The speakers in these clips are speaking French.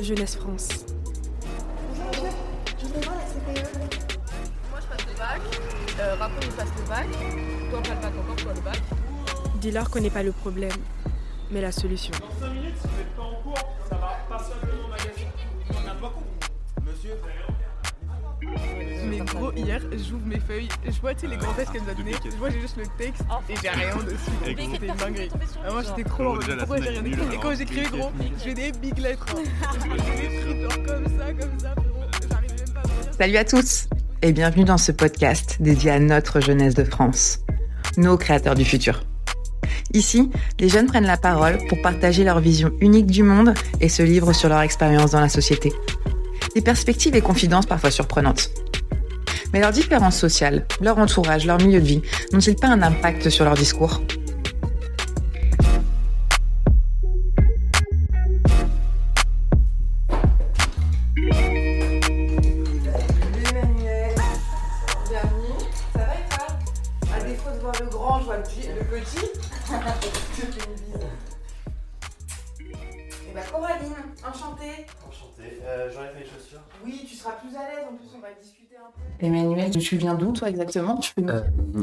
Jeunesse France. Je vais voir la CPE. Moi je passe le bac, euh, rapport il passe le bac, toi pas le bac encore, toi le bac. Dis-leur qu'on n'est pas le problème, mais la solution. Dans 5 minutes, si vous n'êtes pas en cours, ça va pas simplement au magasin. On n'a pas compris. Monsieur, Mais gros, hier, j'ouvre mes feuilles, je vois tu sais, les grands textes qu'elle nous a donnés, je vois j'ai juste le texte et j'ai rien dessus. C'était une dinguerie. Ah, moi j'étais trop en mode pourquoi j'ai rien écrit Et quand j'écrivais gros, je fais des big lettres. Je l'ai écrit genre comme ça, comme ça, frérot. J'arrive même pas à. Salut à tous et bienvenue dans ce podcast dédié à notre jeunesse de France, nos créateurs du futur. Ici, les jeunes prennent la parole pour partager leur vision unique du monde et se livrent sur leur expérience dans la société. Des perspectives et confidences parfois surprenantes. Mais leurs différences sociales, leur entourage, leur milieu de vie n'ont-ils pas un impact sur leur discours? Emmanuel, tu viens d'où toi exactement Tu peux nous Euh,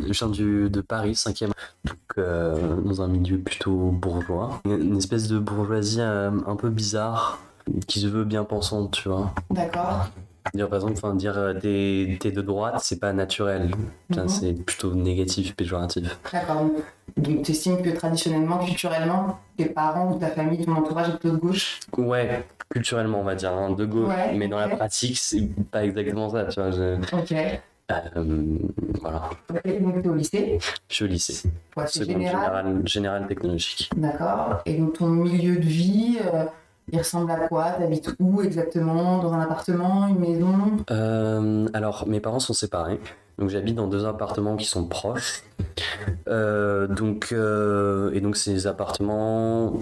je viens du, de Paris, 5e. Donc, euh, dans un milieu plutôt bourgeois. Une espèce de bourgeoisie euh, un peu bizarre, qui se veut bien pensante, tu vois. D'accord. Dire, par exemple, enfin, dire euh, t'es t'es de droite, c'est pas naturel. Enfin, Mhm. C'est plutôt négatif, péjoratif. D'accord. Donc tu estimes que traditionnellement, culturellement, tes parents ou ta famille, ton entourage est plutôt de gauche? Ouais, culturellement, on va dire, hein, de gauche. Ouais, mais dans la pratique, c'est pas exactement ça, tu vois. je- Ok. euh, voilà. Et donc t'es au lycée? Je suis au lycée. Ouais, c'est général. technologique. D'accord. Et donc ton milieu de vie, euh, il ressemble à quoi? T'habites où exactement? Dans un appartement, une maison? Euh, alors, mes parents sont séparés. Donc, j'habite dans deux appartements qui sont proches. Euh, donc, euh, et donc, ces appartements,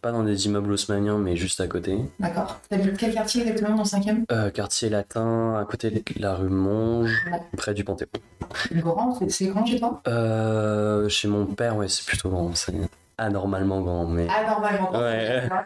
pas dans des immeubles haussmanniens, mais juste à côté. D'accord. T'habites quel quartier exactement dans le cinquième? Euh, quartier latin, à côté de la rue Monge, Ouais. près du Panthéon. Grand, c'est- grand chez toi? Euh, chez mon père, ouais, c'est plutôt grand. Anormalement grand, mais. Ah, normalement. Ouais.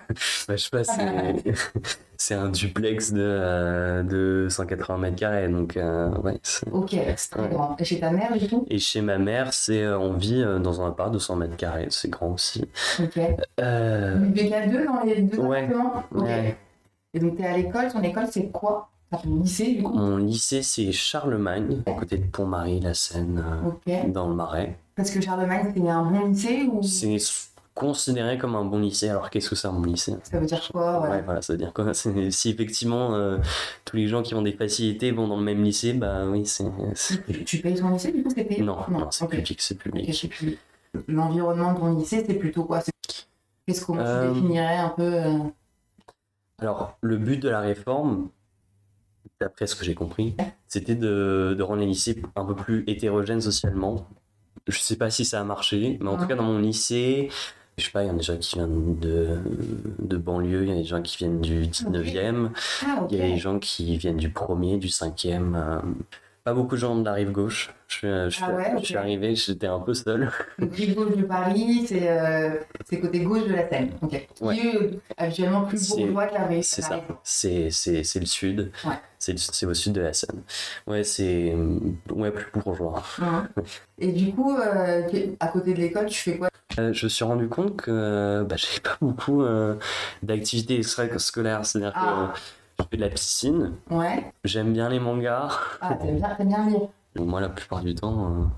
Bah, je sais pas, c'est, c'est un duplex de, euh, de 180 mètres carrés, donc euh, ouais. Ok, c'est très Ouais. grand. Et chez ta mère, du coup? Et chez ma mère, c'est euh, on vit euh, dans un appart de 100 mètres carrés, c'est grand aussi. Ok. Euh, Vous vivez qu'à deux dans les deux Ouais. appartements? Ok. Ouais. Et donc t'es à l'école, ton école c'est quoi? Ton lycée du coup? Mon lycée, c'est Charlemagne, à côté de Pont-Marie, la Seine, dans le Marais. Parce que Charlemagne, c'est un bon lycée ou? C'est considéré comme un bon lycée, alors qu'est-ce que c'est un bon lycée? Ça veut dire quoi ouais? Ouais, voilà, ça veut dire quoi? Si effectivement euh, tous les gens qui ont des facilités vont dans le même lycée, bah oui, c'est. Tu, tu payes ton lycée du coup c'est payé? Non, non, c'est public, c'est public. L'environnement de ton lycée, c'est plutôt quoi? Qu'est-ce comment Euh, tu définirais un peu euh, Alors, le but de la réforme, d'après ce que j'ai compris, c'était de, de rendre les lycées un peu plus hétérogènes socialement. Je sais pas si ça a marché, mais en tout cas, dans mon lycée, je sais pas, il y en a des gens qui viennent de, de banlieue, il y a des gens qui viennent du 19e, Ah il y a des gens qui viennent du premier, du cinquième. euh, pas beaucoup de gens de la rive gauche. Je, je- Ah ouais, je ok. suis arrivé, j'étais un peu seul. Donc rive gauche de Paris, c'est euh, c'est côté gauche de la Seine. Ok. Qui Ouais. euh, habituellement plus C'est- bourgeois que la rive. C'est ça, c'est c'est- c'est le sud. Ouais. C'est au sud de la Seine. Ouais, c'est euh, ouais, plus bourgeois. Mhm. Et du coup, euh, à côté de l'école, tu fais quoi? Euh, je me suis rendu compte que bah, j'avais pas beaucoup euh, d'activités extrascolaires. C'est-à-dire Ah. que fais de la piscine, Ouais. j'aime bien les mangas. Ah, t'aimes bien, t'aimes bien lire. Moi, la plupart du temps,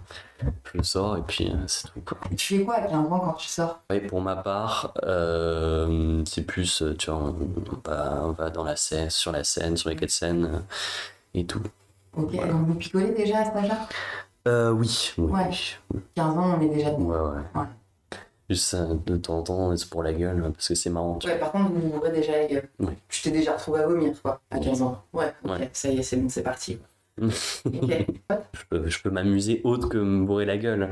euh, je sors et puis euh, c'est tout. quoi. Tu fais quoi à 15 ans quand tu sors? Ouais, pour ma part, euh, c'est plus, tu vois, on va, on va dans la Seine, sur la Seine, sur les quais de euh, et tout. Ok, Voilà. donc vous picolez déjà à cet âge-là? Euh, oui, oui, Ouais. oui. 15 ans, on est déjà dedans. Ouais, ouais. Ouais. Juste euh, de temps en temps, c'est pour la gueule, parce que c'est marrant. tu Ouais, par contre, vous ouvrez déjà la gueule. Ouais. Tu t'es déjà retrouvé à vomir, quoi, à 15 ans. Ouais, ok, Ouais. ça y est, c'est bon, c'est parti. Je peux, je peux m'amuser autre que me bourrer la gueule.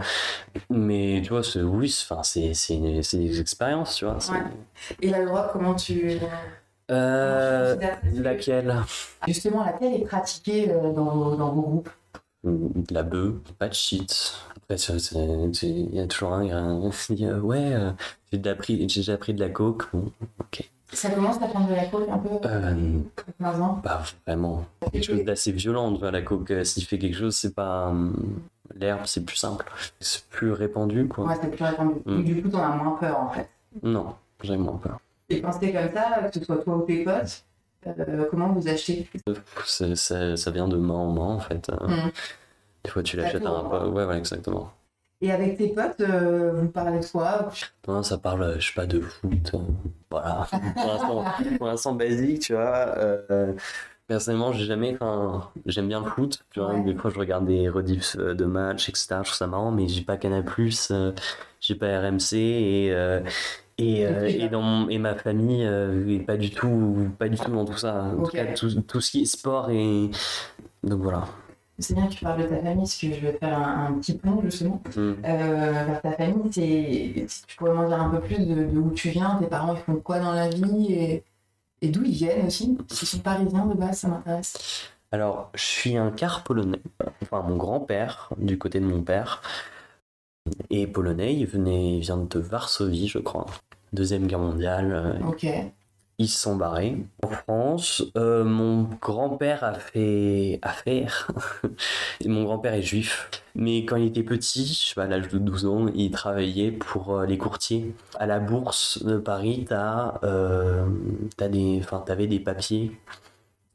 Mais tu vois, c'est, oui, c'est, des expériences, tu vois. Ouais. Et la drogue, comment tu. Euh, comment tu considères- laquelle? Justement, laquelle est pratiquée euh, dans, dans vos groupes? De la bœuf, pas de shit. Après, c'est- c'est- c'est- il y a toujours un, un qui dit euh, Ouais, euh, j'ai, déjà pris, j'ai déjà pris de la coke. Bon, ok. Ça commence à prendre de la coke un peu euh, 15 ans Pas vraiment. Quelque chose d'assez violent. La coke, euh, s'il fait quelque chose, c'est pas. Euh, l'herbe, c'est plus simple. C'est plus répandu, quoi. Ouais, c'est plus répandu. Mm. Du coup, t'en as moins peur, en fait. Non, j'ai moins peur. Et quand c'était comme ça, que ce soit toi ou tes potes, euh, comment vous achetez Ça vient de main en main, en fait. Mm. Des fois, tu l'achètes à un peu. Ouais, ouais, exactement. Et avec tes potes, euh, vous parlez de quoi? Non, ça parle, je sais pas, de foot. Euh, voilà. pour l'instant, basique, tu vois. Euh, personnellement, j'ai jamais. J'aime bien le foot. Tu vois, des fois, je regarde des rediffs de matchs, etc. Je trouve ça marrant, mais j'ai pas Canal, j'ai pas RMC et. Et, et, dans et ma famille est pas du tout pas du tout dans tout ça en tout cas tout, tout, ce qui est sport et donc voilà c'est bien que tu parles de ta famille, parce que je vais faire un, petit pont justement mm. euh, vers ta famille. Si tu pourrais m'en dire un peu plus de, où tu viens, tes parents ils font quoi dans la vie et, et d'où ils viennent aussi? S'ils sont parisiens de base, ça m'intéresse. Alors, je suis un quart polonais. Enfin, mon grand-père, du côté de mon père, est polonais. Il, venait, il vient de Varsovie, je crois. Deuxième guerre mondiale. Euh, ok ils se sont barrés. En France, euh, mon grand-père a fait affaire. mon grand-père est juif. Mais quand il était petit, je sais pas, à l'âge de 12 ans, il travaillait pour euh, les courtiers. À la bourse de Paris, t'as, euh, des, avais des papiers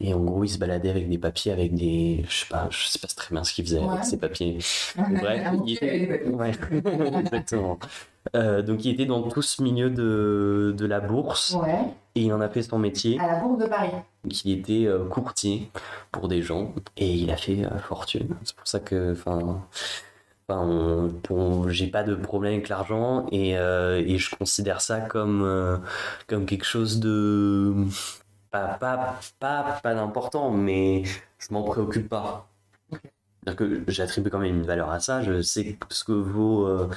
et en gros, il se baladait avec des papiers, avec des. Je sais pas, je sais pas très bien ce qu'il faisait avec ces papiers. Bref, il était. Ouais, exactement. Euh, donc, il était dans tout ce milieu de, de la bourse. Ouais. Et il en a fait son métier. À la Bourse de Paris. Il était euh, courtier pour des gens. Et il a fait euh, fortune. C'est pour ça que. Enfin. Enfin, j'ai pas de problème avec l'argent et, et, je considère ça comme, comme quelque chose de pas, pas, pas, pas d'important, mais je m'en préoccupe pas. que j'attribue quand même une valeur à ça, je sais ce que vaut, euh,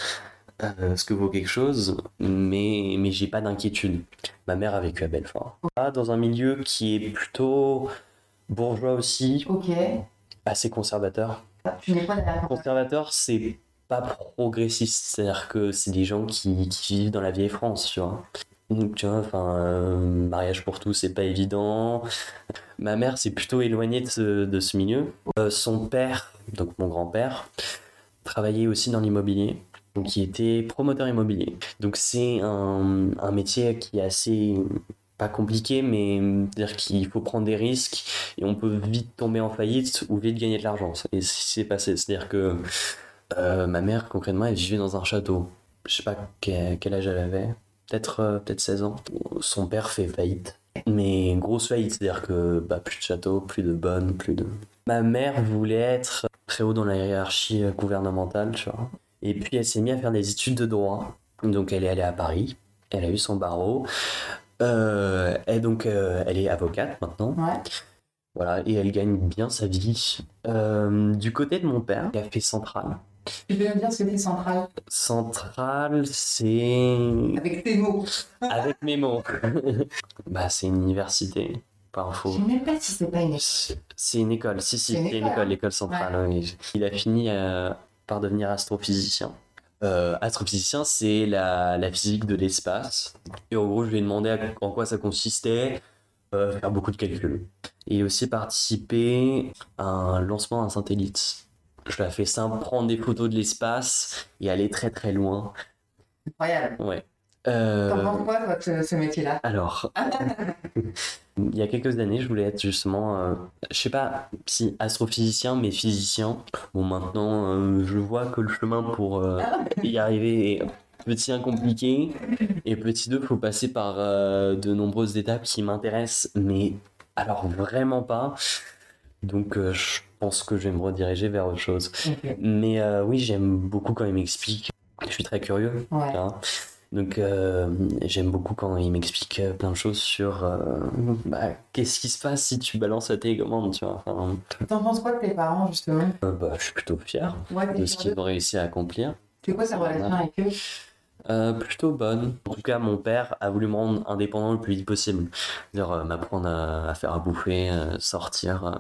euh, ce que vaut quelque chose, mais, mais j'ai pas d'inquiétude. Ma mère a vécu à Belfort. Dans un milieu qui est plutôt bourgeois aussi, assez conservateur. Tu n'es pas Conservateur, c'est pas progressiste, c'est-à-dire que c'est des gens qui, qui vivent dans la vieille France, tu vois. Donc, tu vois, enfin, euh, mariage pour tous, c'est pas évident. Ma mère s'est plutôt éloignée de ce, milieu. Euh, son père, donc mon grand-père, travaillait aussi dans l'immobilier. Donc, il était promoteur immobilier. Donc, c'est un, un métier qui est assez pas compliqué, mais dire qu'il faut prendre des risques et on peut vite tomber en faillite ou vite gagner de l'argent. Et c'est passé. C'est-à-dire que euh, ma mère, concrètement, elle vivait dans un château. Je sais pas quel âge elle avait peut-être euh, peut-être 16 ans. Son père fait faillite. Mais grosse faillite, c'est-à-dire que bah, plus de château, plus de bonnes, plus de... Ma mère voulait être très haut dans la hiérarchie euh, gouvernementale, tu vois. Et puis elle s'est mise à faire des études de droit. Donc elle est allée à Paris, elle a eu son barreau. Euh, et donc elle est avocate maintenant. Ouais. Voilà, et elle gagne bien sa vie. du côté de mon père, il a fait centrale. Tu peux me dire ce que c'est central? Central, c'est. Avec tes mots. Avec mes mots. bah, c'est une université. Pas info. Je sais même pas si c'est pas une école. C'est une école, si, si, c'est une école, l'école centrale. Il a fini euh, par devenir astrophysicien. Euh, astrophysicien, c'est la, la, physique de l'espace. Et en gros, je lui ai demandé en quoi ça consistait. Euh, faire beaucoup de calculs. Et aussi participer à un lancement d'un satellite je la fais simple, prendre des photos de l'espace et aller très très loin. Incroyable. Ouais. Euh... T'en quoi, ce métier-là? Alors, il y a quelques années, je voulais être justement, euh, je sais pas si astrophysicien, mais physicien. Bon, maintenant, euh, je vois que le chemin pour euh, y arriver est petit un compliqué et petit deux, faut passer par de nombreuses étapes qui m'intéressent, mais alors vraiment pas. Donc, je pense que je vais me rediriger vers autre chose. Mais euh, oui, j'aime beaucoup quand il m'explique. Je suis très curieux. Donc euh, j'aime beaucoup quand il m'explique euh, plein de choses sur bah, qu'est-ce qui se passe si tu balances la télécommande, tu vois. T'en penses quoi de tes parents justement? Bah, Je suis plutôt fier de ce qu'ils ont réussi à accomplir. C'est quoi sa relation avec eux? Plutôt bonne. En tout cas, mon père a voulu me rendre indépendant le plus vite possible. Dire m'apprendre à, à, faire à bouffer, sortir,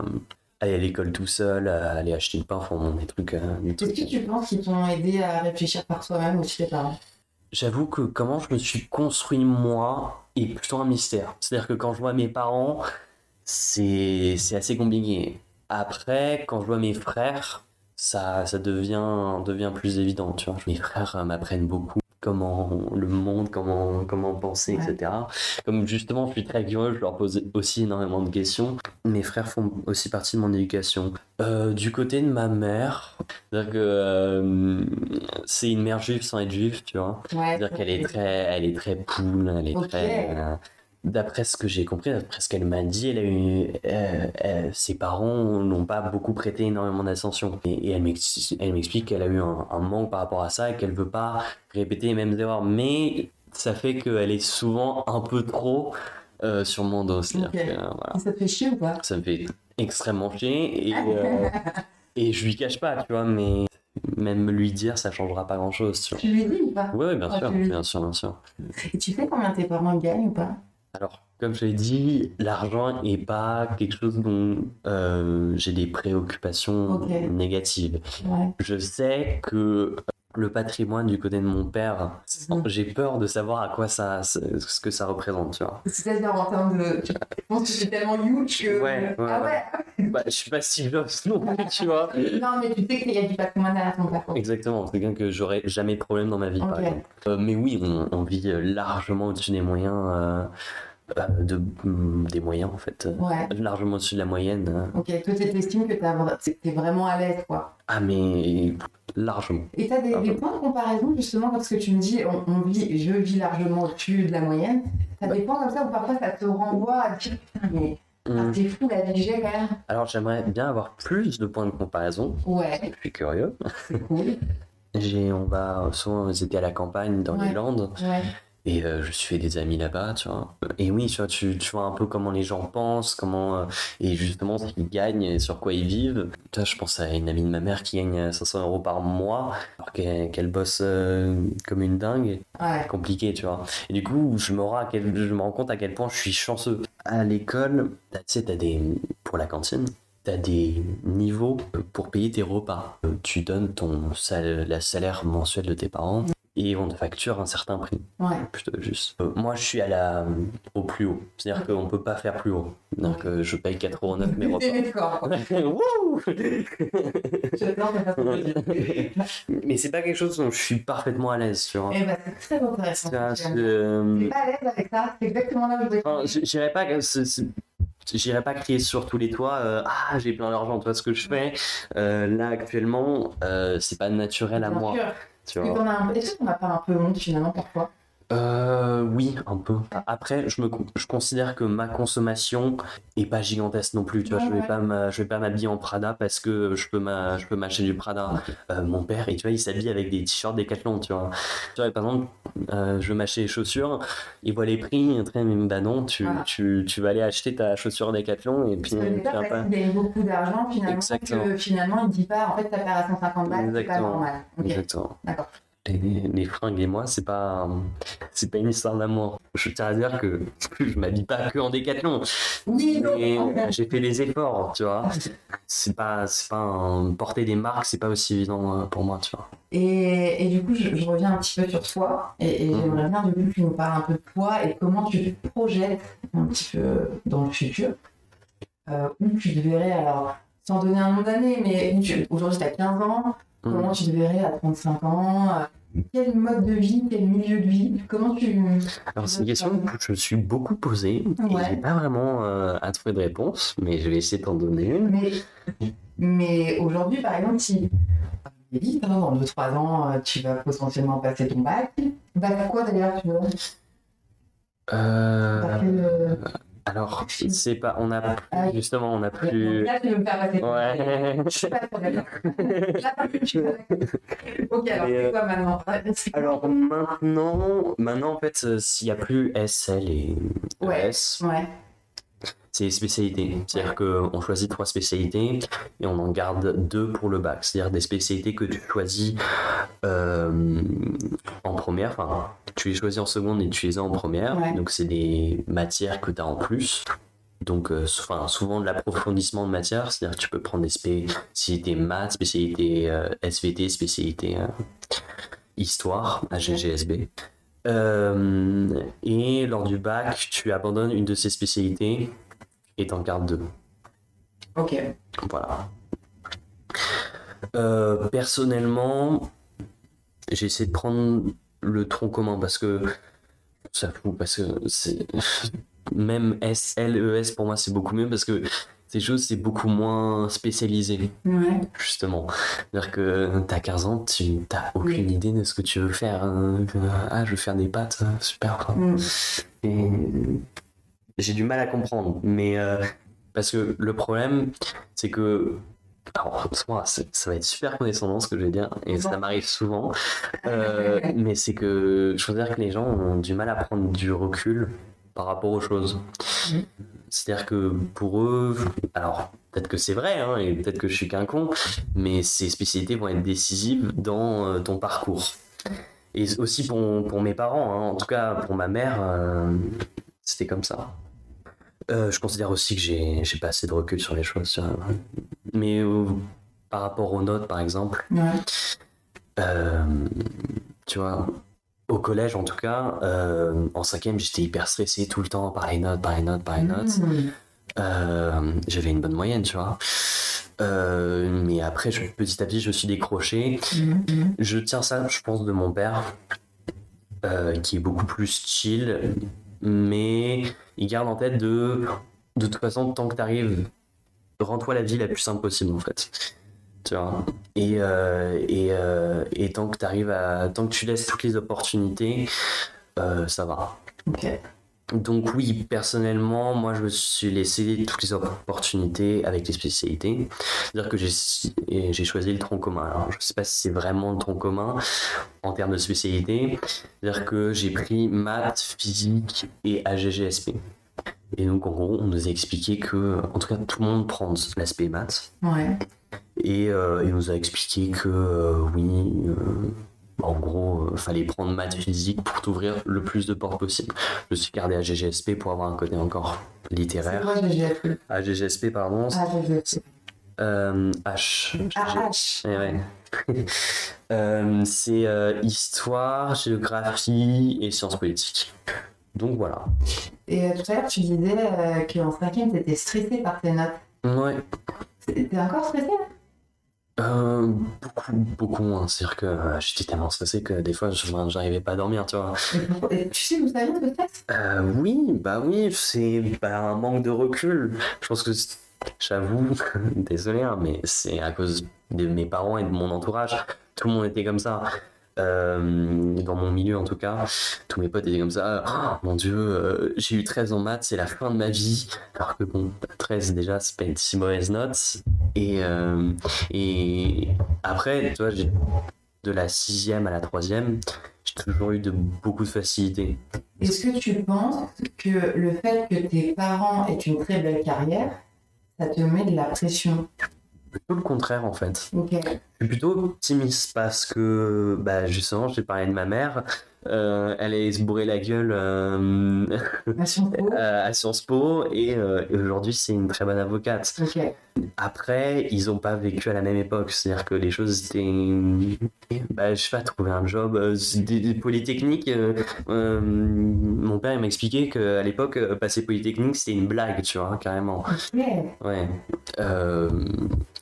aller à l'école tout seul, aller acheter le pain, enfin des trucs. Euh, Est-ce que tu penses qu'ils t'ont aidé à réfléchir par soi-même aussi tes parents J'avoue que comment je me suis construit moi, est plutôt un mystère. C'est-à-dire que quand je vois mes parents, c'est assez compliqué. Après, quand je vois mes frères, ça, ça devient, devient plus évident, tu vois. Mes frères m'apprennent beaucoup comment le monde, comment, comment penser, etc. Comme justement, je suis très curieux, je leur pose aussi énormément de questions. Mes frères font aussi partie de mon éducation. Euh, du côté de ma mère, c'est-à-dire que euh, c'est une mère juive sans être juive, tu vois. c'est-à-dire qu'elle est très, elle est très poule, elle est très. Euh, d'après ce que j'ai compris, d'après ce qu'elle m'a dit, elle a eu, euh, ses parents n'ont pas beaucoup prêté énormément d'attention. Et, elle m'explique qu'elle a eu un, manque par rapport à ça et qu'elle veut pas répéter les mêmes erreurs. Mais ça fait qu'elle est souvent un peu trop euh, sur mon dos. Ça te fait chier ou pas? Ça me fait extrêmement chier. Et, euh, et je lui cache pas, tu vois, mais même lui dire, ça changera pas grand chose. Tu, lui dis ou pas? Oui, bien, sûr, bien sûr, bien sûr. Et tu sais combien tes parents gagnent ou pas? Alors, comme je l'ai dit, l'argent n'est pas quelque chose dont euh, j'ai des préoccupations négatives. Je sais que le patrimoine du côté de mon père, mhm. j'ai peur de savoir à quoi ça, ce que ça représente, tu vois. C'est-à-dire en termes de, je pense que c'est tellement huge que. Ouais, ouais, ah ouais. Bah, je suis pas si vieux non plus, tu vois. Non, mais tu sais qu'il y a du patrimoine à ton père. Exactement, c'est bien que j'aurais jamais de problème dans ma vie, par exemple. Euh, mais oui, on, vit largement au-dessus des moyens. Euh, de, mm, des moyens en fait. Ouais. Largement au-dessus de la moyenne. Hein. Ok, toi tu estimes que t'es vraiment à l'aise quoi. Ah mais largement. Et t'as des, des, points de comparaison justement parce que tu me dis on, vit, je vis largement au-dessus de la moyenne. T'as des points comme ça où parfois ça te renvoie à dire mais mm. c'est fou la vie quand même. Alors j'aimerais bien avoir plus de points de comparaison. Ouais. Je suis curieux. C'est cool. J'ai, on va souvent, on à la campagne dans les Landes. Ouais. Et euh, je suis fait des amis là-bas, tu vois. Et oui, tu vois, tu, tu, vois un peu comment les gens pensent, comment. Euh, et justement, ce qu'ils gagnent et sur quoi ils vivent. Tu vois, je pense à une amie de ma mère qui gagne 500 euros par mois, alors qu'elle bosse euh, comme une dingue. Ouais. Compliqué, tu vois. Et du coup, je me, rends quel, je me rends compte à quel point je suis chanceux. À l'école, tu sais, t'as des. Pour la cantine, T'as des niveaux pour payer tes repas. Tu donnes ton salaire, la salaire mensuel de tes parents et on te facture un certain prix. Ouais. Plutôt juste. Euh, moi, je suis à la, au plus haut. C'est-à-dire qu'on peut pas faire plus haut. Donc, euh, je paye 4,9€ mes repas. J'adore Mais c'est pas quelque chose dont je suis parfaitement à l'aise, tu vois. Eh ben, c'est très intéressant. Euh... pas à l'aise avec ça. C'est exactement là où je voulais. J'irais pas j'irai pas crier sur tous les toits euh, ah j'ai plein d'argent tu vois ce que je fais euh, là actuellement euh, c'est pas naturel à moi tu vois. Est-ce qu'on n'a pas un peu honte finalement parfois euh, oui, un peu. Après, je me, je considère que ma consommation est pas gigantesque non plus. Tu vois, je vais pas je vais pas m'habiller en Prada parce que je peux ma, je peux m'acheter du Prada. Euh, mon père, et tu vois, il s'habille avec des t-shirts Decathlon, tu vois. Tu vois, par exemple, euh, je veux m'acheter des chaussures, il voit les prix, très, mais bah non, tu, tu, tu, vas aller acheter ta chaussure Decathlon et puis. Tu vas pas. Il gagne beaucoup d'argent finalement. Exactement. Que, finalement, il dit pas, en fait, ta paire à 150 balles, c'est pas normal. Exactement. D'accord les, fringues et moi, c'est pas, c'est pas une histoire d'amour. Je tiens à dire que je m'habille pas que en décathlon. J'ai fait les efforts, tu vois. C'est pas, c'est pas un, porter des marques, c'est pas aussi évident euh, pour moi, tu vois. Et, et du coup, je, reviens un petit peu sur toi et, mhm. j'aimerais bien coup que tu nous parles un peu de toi et comment tu te projettes un petit peu dans le futur. Euh, où tu te verrais, alors, sans donner un nom d'année, mais aujourd'hui tu as 15 ans, Comment mm. tu te verrais à 35 ans euh, Quel mode de vie, quel milieu de vie Comment tu. Alors, c'est une question que je me suis beaucoup posée et j'ai pas vraiment euh, à trouver de réponse, mais je vais essayer de t'en donner une. Mais, mais aujourd'hui, par exemple, si. Vite, hein, dans 2-3 ans, euh, tu vas potentiellement passer ton bac. Bac quoi d'ailleurs tu veux euh... Alors, c'est pas, on a ah justement, on a plus. Là, tu veux me faire passer. Ouais. Je suis pas trop d'accord. Ok, alors c'est quoi maintenant? Alors maintenant, maintenant en fait, s'il n'y a plus SL et S. Ouais c'est les spécialités. C'est-à-dire qu'on choisit trois spécialités et on en garde deux pour le bac. C'est-à-dire des spécialités que tu choisis euh, en première, enfin, tu les choisis en seconde et tu les as en première. Donc, c'est des matières que tu as en plus. Donc, euh, enfin, souvent de l'approfondissement de matière, c'est-à-dire que tu peux prendre des spécialités maths, spécialités euh, SVT, spécialités histoire, AGGSB. et lors du bac, tu abandonnes une de ces spécialités et t'en gardes deux. Ok. Voilà. personnellement, j'ai essayé de prendre le tronc commun parce que ça fout parce que c'est même S L E S pour moi c'est beaucoup mieux parce que ces choses c'est beaucoup moins spécialisé ouais. justement c'est-à-dire que t'as 15 ans tu t'as aucune idée de ce que tu veux faire hein. ah je veux faire des pâtes super mm. et j'ai du mal à comprendre mais euh, parce que le problème c'est que alors, ça va être super condescendant ce que je vais dire, et ça m'arrive souvent. Euh, mais c'est que je veux dire que les gens ont du mal à prendre du recul par rapport aux choses. Mm. C'est-à-dire que pour eux, alors peut-être que c'est vrai, hein, et peut-être que je suis qu'un con, mais ces spécialités vont être décisives dans euh, ton parcours. Et aussi pour, pour mes parents, hein. en tout cas pour ma mère, euh, c'était comme ça. je considère aussi que j'ai pas assez de recul sur les choses. Mais euh, par rapport aux notes, par exemple, euh, tu vois, au collège en tout cas, euh, en cinquième, j'étais hyper stressé tout le temps par les notes, par les notes, par les notes. Mmh. J'avais une bonne moyenne, tu vois. mais après, petit à petit, je me suis décroché. Mmh. Je tiens ça, je pense, de mon père, qui est beaucoup plus chill, mais il garde en tête de, de toute façon, tant que tu arrives rends-toi la vie la plus simple possible en fait. Tu vois et, euh, et, euh, et, tant que tu arrives à. Tant que tu laisses toutes les opportunités, euh, ça va. Donc oui, personnellement, moi je me suis laissé toutes les opportunités avec les spécialités. C'est-à-dire que j'ai choisi le tronc commun. Alors je sais pas si c'est vraiment le tronc commun en termes de spécialité. C'est-à-dire que j'ai pris maths, physique et AGGSP. Et donc, en gros, on nous a expliqué que, en tout cas, tout le monde prend l'aspect maths. Ouais. Et euh, il nous a expliqué que, euh, oui, euh, en gros, il fallait prendre maths physique pour t'ouvrir le plus de portes possible. Je suis gardé à GGSP pour avoir un côté encore littéraire. GGSP À GGSP, pardon. À GGSP. H. H. Eh ouais. c'est histoire, géographie et sciences politiques. Donc voilà. Et euh, tout à l'heure, tu disais euh, qu'en cinquième, tu étais stressé par tes notes. Ouais. T'es encore stressé? Euh, beaucoup, beaucoup moins. C'est-à-dire que euh, j'étais tellement stressé que des fois, j'arrivais pas à dormir, tu vois. Et, tu sais d'où ça vient, ce stress Oui, bah oui, c'est bah, un manque de recul. Je pense que, j'avoue, désolé, hein, mais c'est à cause de mes parents et de mon entourage. Tout le monde était comme ça. Euh, dans mon milieu en tout cas, tous mes potes étaient comme ça. Oh, mon dieu, euh, j'ai eu 13 en maths, c'est la fin de ma vie. Alors que bon, 13 déjà, c'est pas une si mauvaise note. Et, euh, et après, tu vois, de la sixième à la troisième, j'ai toujours eu de beaucoup de facilité. Est-ce que tu penses que le fait que tes parents aient une très belle carrière, ça te met de la pression? Plutôt le contraire en fait. Je suis plutôt optimiste parce que bah, justement, j'ai parlé de ma mère. Euh, elle est se bourrer la gueule euh, à, Sciences Po. et, euh, aujourd'hui c'est une très bonne avocate. Après, ils n'ont pas vécu à la même époque, c'est-à-dire que les choses étaient, bah, je sais pas, trouver un job, des, polytechniques. mon père m'a expliqué qu'à l'époque passer polytechnique c'était une blague, tu vois, carrément. Ouais.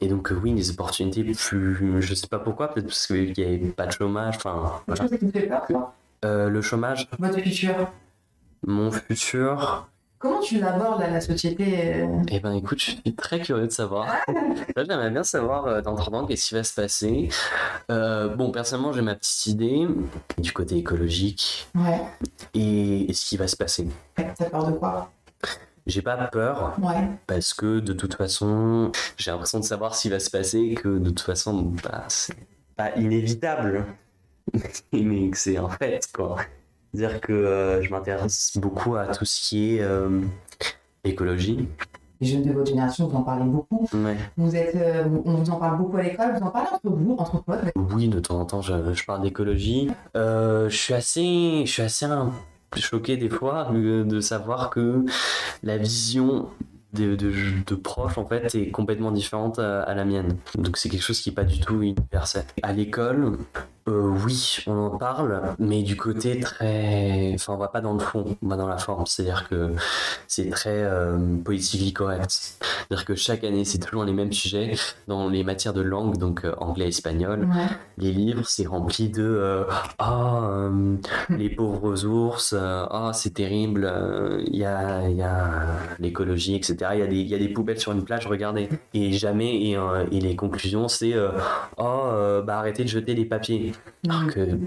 et donc oui, les opportunités plus, je sais pas pourquoi, peut-être parce qu'il n'y avait pas de chômage, enfin. Voilà. euh, le chômage? Votre futur? Mon futur? Comment tu l'abordes la société euh Eh ben écoute, je suis très curieux de savoir. Là, j'aimerais bien savoir euh, dans 30 ans qu'est-ce qui va se passer. bon, personnellement, j'ai ma petite idée du côté écologique. Ouais. Et, ce qui va se passer. T'as peur de quoi? J'ai pas peur ouais. parce que de toute façon, j'ai l'impression de savoir ce qui va se passer et que de toute façon, bah, c'est pas inévitable. mais c'est en fait, quoi. Dire que euh, je m'intéresse beaucoup à tout ce qui est euh, écologie. Les jeunes de votre génération, vous en parlez beaucoup. Vous êtes, euh, on vous en parle beaucoup à l'école, vous en parlez entre vous, entre potes? Oui, de temps en temps, je, je parle d'écologie. je suis assez, je suis assez choqué des fois de savoir que la vision de, de, de, proches en fait est complètement différente à, la mienne. Donc c'est quelque chose qui n'est pas du tout universel. À l'école, euh, oui, on en parle, mais du côté très. Enfin, on va pas dans le fond, on va dans la forme. C'est-à-dire que c'est très euh, politically correct. C'est-à-dire que chaque année, c'est toujours les mêmes sujets dans les matières de langue, donc euh, anglais, espagnol. Les livres, c'est rempli de euh, Ah, les pauvres ours, ah, c'est terrible, il y a, y a l'écologie, etc. Il y, a des, y a des poubelles sur une plage, regardez. Et jamais, et, et les conclusions, c'est Oh, bah arrêtez de jeter les papiers. Alors que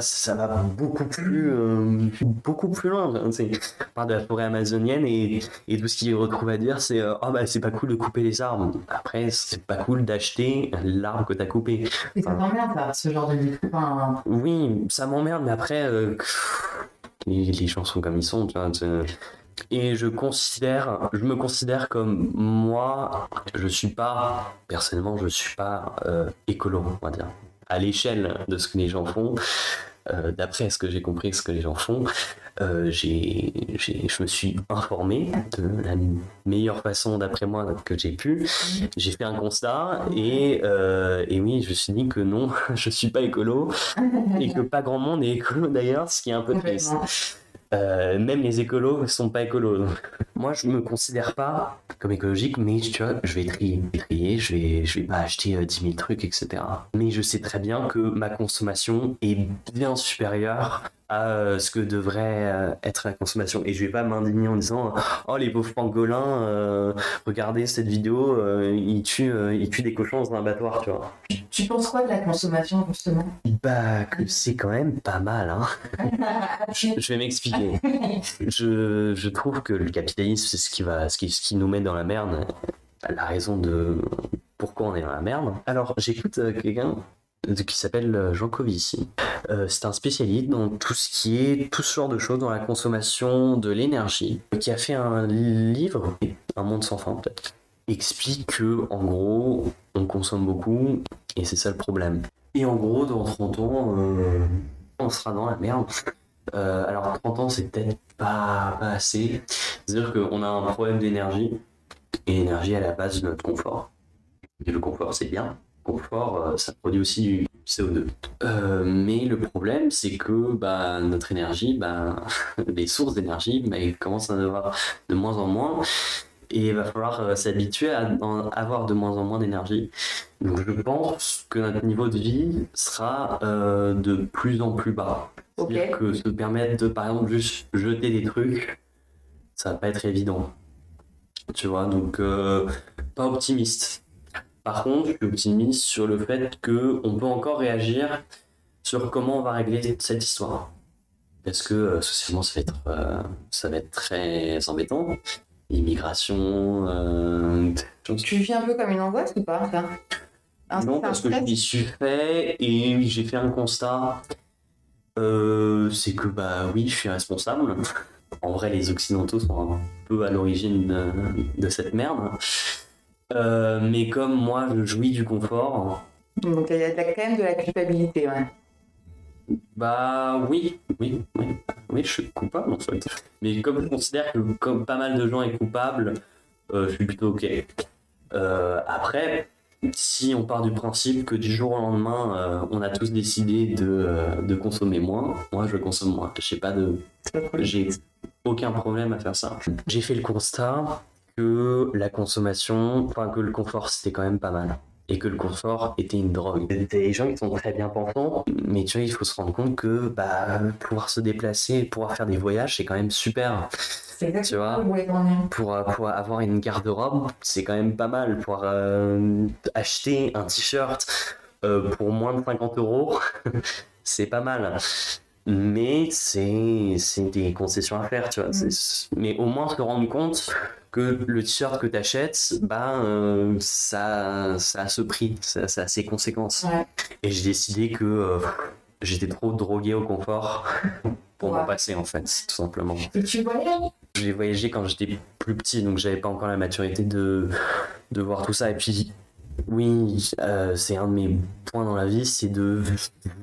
ça, va beaucoup plus, euh, beaucoup plus loin. C'est part de la forêt amazonienne et, et tout ce qu'il retrouve à dire, c'est oh bah c'est pas cool de couper les arbres. Après, c'est pas cool d'acheter l'arbre que t'as coupé. Et ça t'emmerde, ce genre de enfin... Oui, ça m'emmerde, mais après, euh, les, gens sont comme ils sont, tu vois. Et je considère, je me considère comme moi, je suis pas, personnellement, je suis pas écolo, on va dire à l'échelle de ce que les gens font, euh, d'après ce que j'ai compris, ce que les gens font, euh, je me suis informé de la meilleure façon, d'après moi, que j'ai pu. J'ai fait un constat et, euh, et oui, je me suis dit que non, je suis pas écolo et que pas grand monde est écolo d'ailleurs, ce qui est un peu triste. Euh, même les écolos ne sont pas écolos. Moi, je me considère pas comme écologique, mais tu vois, je vais trier, trier je vais, je vais pas acheter 10 euh, 000 trucs, etc. Mais je sais très bien que ma consommation est bien supérieure à euh, ce que devrait euh, être la consommation. Et je vais pas m'indigner en disant Oh, les pauvres pangolins, euh, regardez cette vidéo, ils, tuent, ils tuent des cochons dans un abattoir, tu vois. Tu penses quoi de la consommation, justement? Bah, que c'est quand même pas mal, hein. je, vais m'expliquer. Je, je, trouve que le capitalisme, c'est ce qui, va, ce qui, ce qui nous met dans la merde. La raison de pourquoi on est dans la merde. Alors, j'écoute quelqu'un qui s'appelle euh, Jean Covici. Euh, c'est un spécialiste dans tout ce qui est tout ce genre de choses dans la consommation de l'énergie, qui a fait un livre, Un monde sans fin peut-être, explique que en gros on consomme beaucoup et c'est ça le problème. Et en gros dans 30 ans euh, on sera dans la merde. alors 30 ans c'est peut-être pas, pas assez. C'est-à-dire qu'on a un problème d'énergie et l'énergie à la base de notre confort. Et le confort c'est bien, confort, euh, ça produit aussi du CO2. Euh, mais le problème, c'est que bah, notre énergie, bah, les sources d'énergie, bah, commencent à avoir de moins en moins. Et il va falloir euh, s'habituer à avoir de moins en moins d'énergie. Donc je pense que notre niveau de vie sera de plus en plus bas. C'est-à-dire que se permettre de, par exemple, juste jeter des trucs, ça va pas être évident. Tu vois, donc pas optimiste. Par contre, je suis optimiste sur le fait qu'on peut encore réagir sur comment on va régler cette histoire. Parce que euh, socialement, ça va, être, euh, ça va être très embêtant. Immigration. Euh, tu vis un peu comme une angoisse ou pas Non, parce que je m'y suis fait et j'ai fait un constat. c'est que, bah oui, je suis responsable. En vrai, les Occidentaux sont un peu à l'origine de, de cette merde. Euh, mais comme moi, je jouis du confort. Donc il y a quand même de la culpabilité, ouais. Bah oui, oui, oui, oui, je suis coupable en fait. Mais comme je considère que comme pas mal de gens est coupable, euh, je suis plutôt ok. Euh, après, si on part du principe que du jour au lendemain, on a tous décidé de, de, consommer moins, moi je consomme moins. J'ai pas de, j'ai aucun problème à faire ça. J'ai fait le constat que la consommation, enfin que le confort c'était quand même pas mal. Et que le confort était une drogue. Des gens qui sont très bien pensants, mais tu vois, il faut se rendre compte que bah, pouvoir se déplacer, pouvoir faire des voyages, c'est quand même super. Tu vois, pour, pour avoir une garde-robe, c'est quand même pas mal. Pour euh, acheter un t-shirt euh, pour moins de 50 euros, c'est pas mal mais c'est des concessions à faire, tu vois. Mm. Mais au moins se rendre compte que le t-shirt que tu achètes, ben, euh, ça, ça a ce prix, ça, a ses conséquences. Et j'ai décidé que euh, j'étais trop drogué au confort pour m'en passer, en fait, tout simplement. Et tu voyages? J'ai voyagé quand j'étais plus petit, donc j'avais pas encore la maturité de, de voir tout ça. Et puis, oui, euh, c'est un de mes points dans la vie, c'est de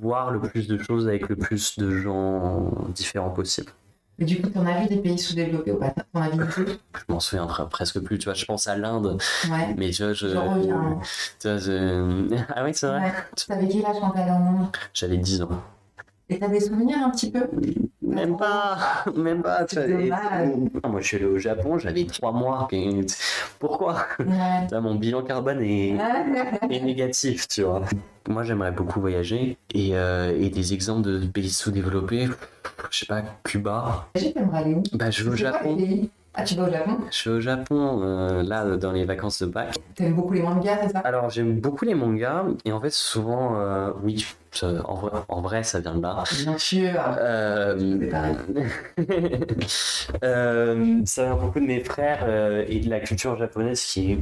voir le plus de choses avec le plus de gens différents possible. Mais du coup, as vu des pays sous-développés ou pas? As vu Je m'en souviens presque plus, tu vois. Je pense à l'Inde. Ouais. Mais tu vois, je. Je reviens. Tu vois, je... Ah oui, c'est vrai. Ouais. T'avais quel âge quand t'allais en Inde? J'avais 10 ans. Et t'as des souvenirs un petit peu? Même pas, même pas. tu vois, C'est et-. Ah, Moi, je suis allé au Japon, j'avais 3 mois. et- Pourquoi? Ouais. Vois, Mon bilan carbone est, est négatif, tu vois. Moi, j'aimerais beaucoup voyager. Et, euh, et des exemples de pays sous-développés, je sais pas, Cuba. J'aimerais aller où? Bah, je vais au Japon. Ah, tu vas au Japon? Je suis au Japon, euh, là, dans les vacances de Pâques. T'aimes beaucoup les mangas, c'est ça? Alors, j'aime beaucoup les mangas. Et en fait, souvent, euh, oui, ça- en, vrai, en vrai, ça vient de là. Bien sûr. Euh, euh, ça vient beaucoup de mes frères et de la culture japonaise qui est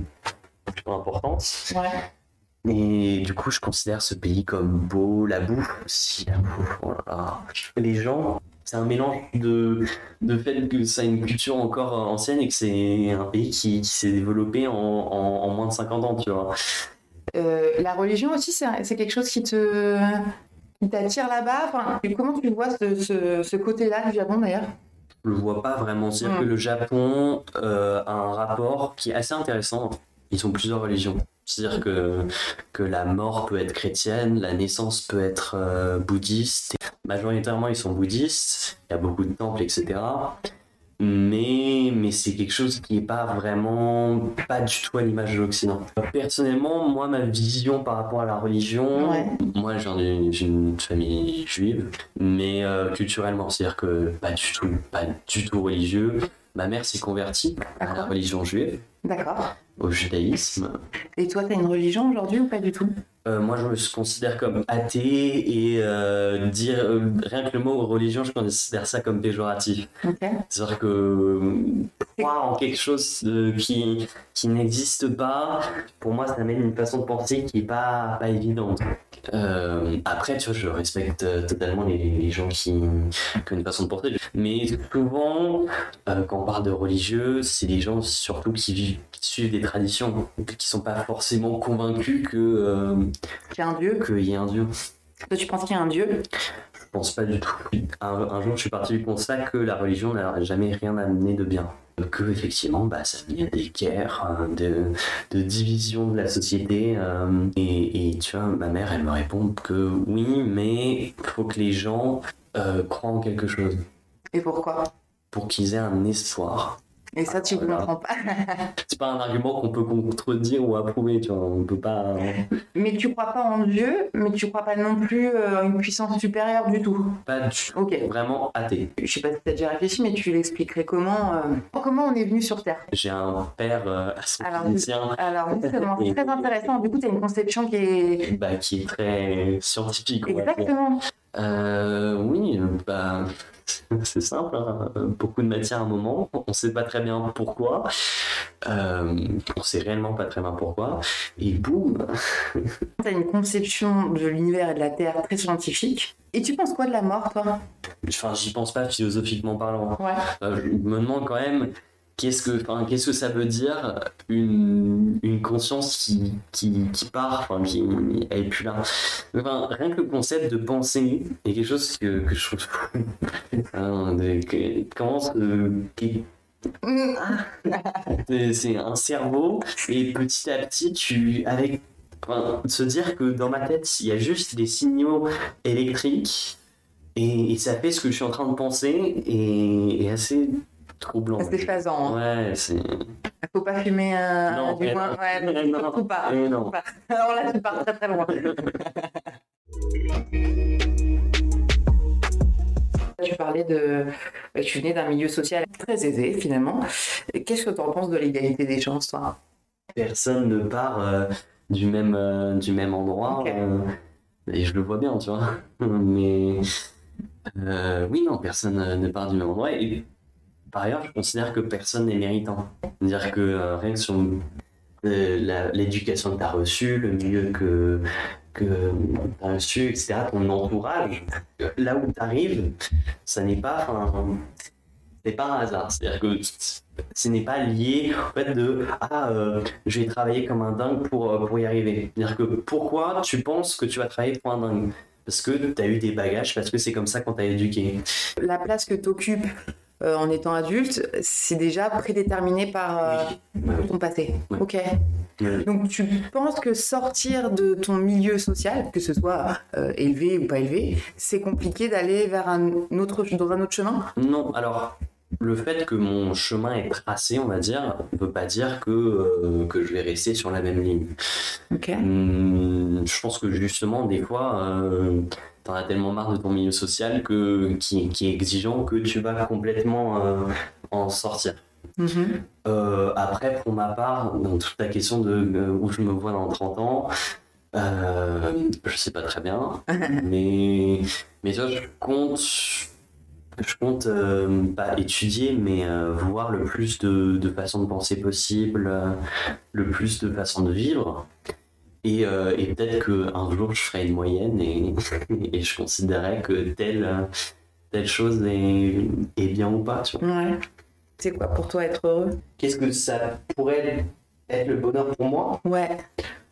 plutôt importante. Ouais. Et du coup, je considère ce pays comme beau, la bouffe aussi, la bouffe. oh là là. Les gens, c'est un mélange de, de fait que ça a une culture encore ancienne et que c'est un pays qui, qui s'est développé en, en, en moins de 50 ans, tu vois. Euh, la religion aussi, c'est quelque chose qui te qui t'attire là-bas? Enfin, comment tu vois ce, ce, ce côté-là du Japon d'ailleurs? Je le vois pas vraiment. C'est-à-dire Mm. que le Japon euh, a un rapport qui est assez intéressant. Ils ont plusieurs religions. C'est-à-dire que, que la mort peut être chrétienne, la naissance peut être euh, bouddhiste. Majoritairement, ils sont bouddhistes. Il y a beaucoup de temples, etc. Mais, mais c'est quelque chose qui n'est pas vraiment, pas du tout à l'image de l'Occident. Personnellement, moi, ma vision par rapport à la religion, Ouais. moi, je viens d'une- d'une famille juive, mais euh, culturellement, c'est-à-dire que pas du tout, pas du tout religieux. Ma mère s'est convertie à la religion juive, D'accord. au judaïsme. Et toi, t'as une religion aujourd'hui ou pas du tout? Euh, moi, je me considère comme athée et euh, dire euh, rien que le mot religion, je considère ça comme péjoratif. Ok. C'est-à-dire que croire en quelque chose qui, qui n'existe pas, pour moi, ça amène une façon de penser qui n'est pas, pas évidente. Euh, après, tu vois, je respecte euh, totalement les, les gens qui, qui ont une façon de penser. Mais souvent, euh, quand on parle de religieux, c'est des gens surtout qui, vivent, qui suivent des traditions, qui sont pas forcément convaincus que euh, Qu'il y a un dieu qu'il y ait un Dieu. Toi, tu penses qu'il y a un dieu? Pense pas du tout. Un, un jour, je suis parti du constat que la religion n'a jamais rien amené de bien. Que, effectivement, bah, ça à des guerres, euh, de, de division de la société. euh, et, et tu vois, ma mère, elle me répond que oui, mais il faut que les gens euh, croient en quelque chose Et pourquoi? Pour qu'ils aient un espoir. Et ça, tu ne Voilà. comprends pas. C'est pas un argument qu'on peut contredire ou approuver, tu vois. On peut pas. mais tu crois pas en Dieu, mais tu crois pas non plus euh, en une puissance supérieure du tout. Pas du tout. Vraiment athée. Je sais pas si t'as déjà réfléchi, mais tu l'expliquerais comment euh, Comment on est venu sur Terre? J'ai un père euh, Alors, Alors, justement, c'est très intéressant. Du coup, t'as une conception qui est. bah, qui est très scientifique. Exactement. Euh, oui, euh, bah, c'est simple. hein. Beaucoup de matière à un moment. On sait pas très bien pourquoi. Euh, on sait réellement pas très bien pourquoi. Et boum, T'as une conception de l'univers et de la Terre très scientifique. Et tu penses quoi de la mort, toi? Enfin, j'y pense pas philosophiquement parlant. Ouais. Euh, je me demande quand même qu'est-ce que, enfin, qu'est-ce que ça veut dire une, une conscience qui, qui, qui part, enfin, qui elle est plus là. Enfin, rien que le concept de penser est quelque chose que, que je trouve fou. Hein, de- que- comment qui- c'est- c'est un cerveau et petit à petit tu avec enfin, se dire que dans ma tête il y a juste des signaux électriques et, et ça fait ce que je suis en train de penser et, et assez troublant. C'est phasant. hein. Ouais, c'est. Faut pas fumer un, Non, du moins. non. Ouais, non. surtout pas. Eh non. surtout pas. Alors là, tu pars très très loin. Tu parlais de. Tu venais d'un milieu social très aisé finalement. Qu'est-ce que tu en penses de l'égalité des chances, toi? Personne ne part euh, du, même, euh, du même endroit. Euh, et je le vois bien, tu vois. Mais. oui, non, personne ne part du même endroit. Et par ailleurs, je considère que personne n'est méritant. C'est-à-dire que euh, rien que sur euh, l'éducation que tu as reçue, le milieu que, que tu as reçu, etc., ton entourage, là où tu arrives, ça n'est pas. C'est pas un hasard. C'est-à-dire que ce n'est pas lié au fait de Ah, euh, je vais travailler comme un dingue pour, pour y arriver. C'est-à-dire que pourquoi tu penses que tu vas travailler pour un dingue? Parce que tu as eu des bagages, parce que c'est comme ça qu'on t'a éduqué. La place que tu occupes en étant adulte, c'est déjà prédéterminé par ton passé. Ok. Donc tu penses que sortir de ton milieu social, que ce soit élevé ou pas élevé, c'est compliqué d'aller vers un autre dans un autre chemin? Non, alors le fait que mon chemin est tracé, on va dire, ne veut pas dire que, euh, que je vais rester sur la même ligne. Hum, je pense que justement, des fois, euh, tu en as tellement marre de ton milieu social que, qui, qui est exigeant que tu vas complètement euh, en sortir. Mm-hmm. après, pour ma part, dans toute la question de où je me vois dans 30 ans, je sais pas très bien, mais, mais ça, je compte je compte euh, pas étudier, mais euh, voir le plus de, de façons de penser possible, euh, le plus de façons de vivre. Et, et peut-être qu'un jour, je ferai une moyenne et, et je considérerai que telle, telle chose est, est, bien ou pas. Tu vois. Ouais. C'est quoi pour toi être heureux? Qu'est-ce que ça pourrait être le bonheur pour moi? Ouais.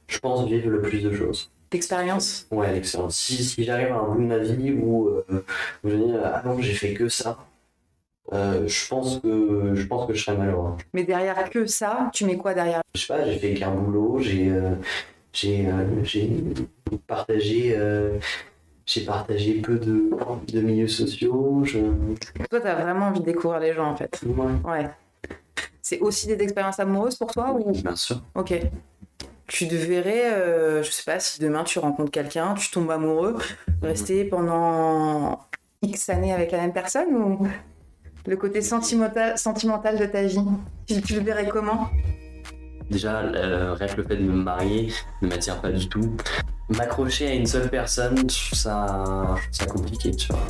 Je pense vivre le plus de choses. L'expérience Ouais, l'expérience. Si, si j'arrive à un bout de ma vie où, euh, où je dis ah non, j'ai fait que ça, euh, je pense que je pense que je serais malheureux. Mais derrière que ça, tu mets quoi derrière? Je sais pas, j'ai fait qu'un boulot, j'ai euh, j'ai partagé j'ai partagé peu de, de milieux sociaux. Je... Toi, tu as vraiment envie de découvrir les gens en fait. Ouais. ouais. C'est aussi des expériences amoureuses pour toi ou? Bien sûr. Ok tu devrais, euh, je sais pas, si demain tu rencontres quelqu'un, tu tombes amoureux, rester pendant X années avec la même personne ou le côté sentimental, sentimental de ta vie? Tu, le verrais comment? Déjà, euh, rien que le fait de me marier ne m'attire pas du tout. M'accrocher à une seule personne, ça, ça compliqué, tu vois.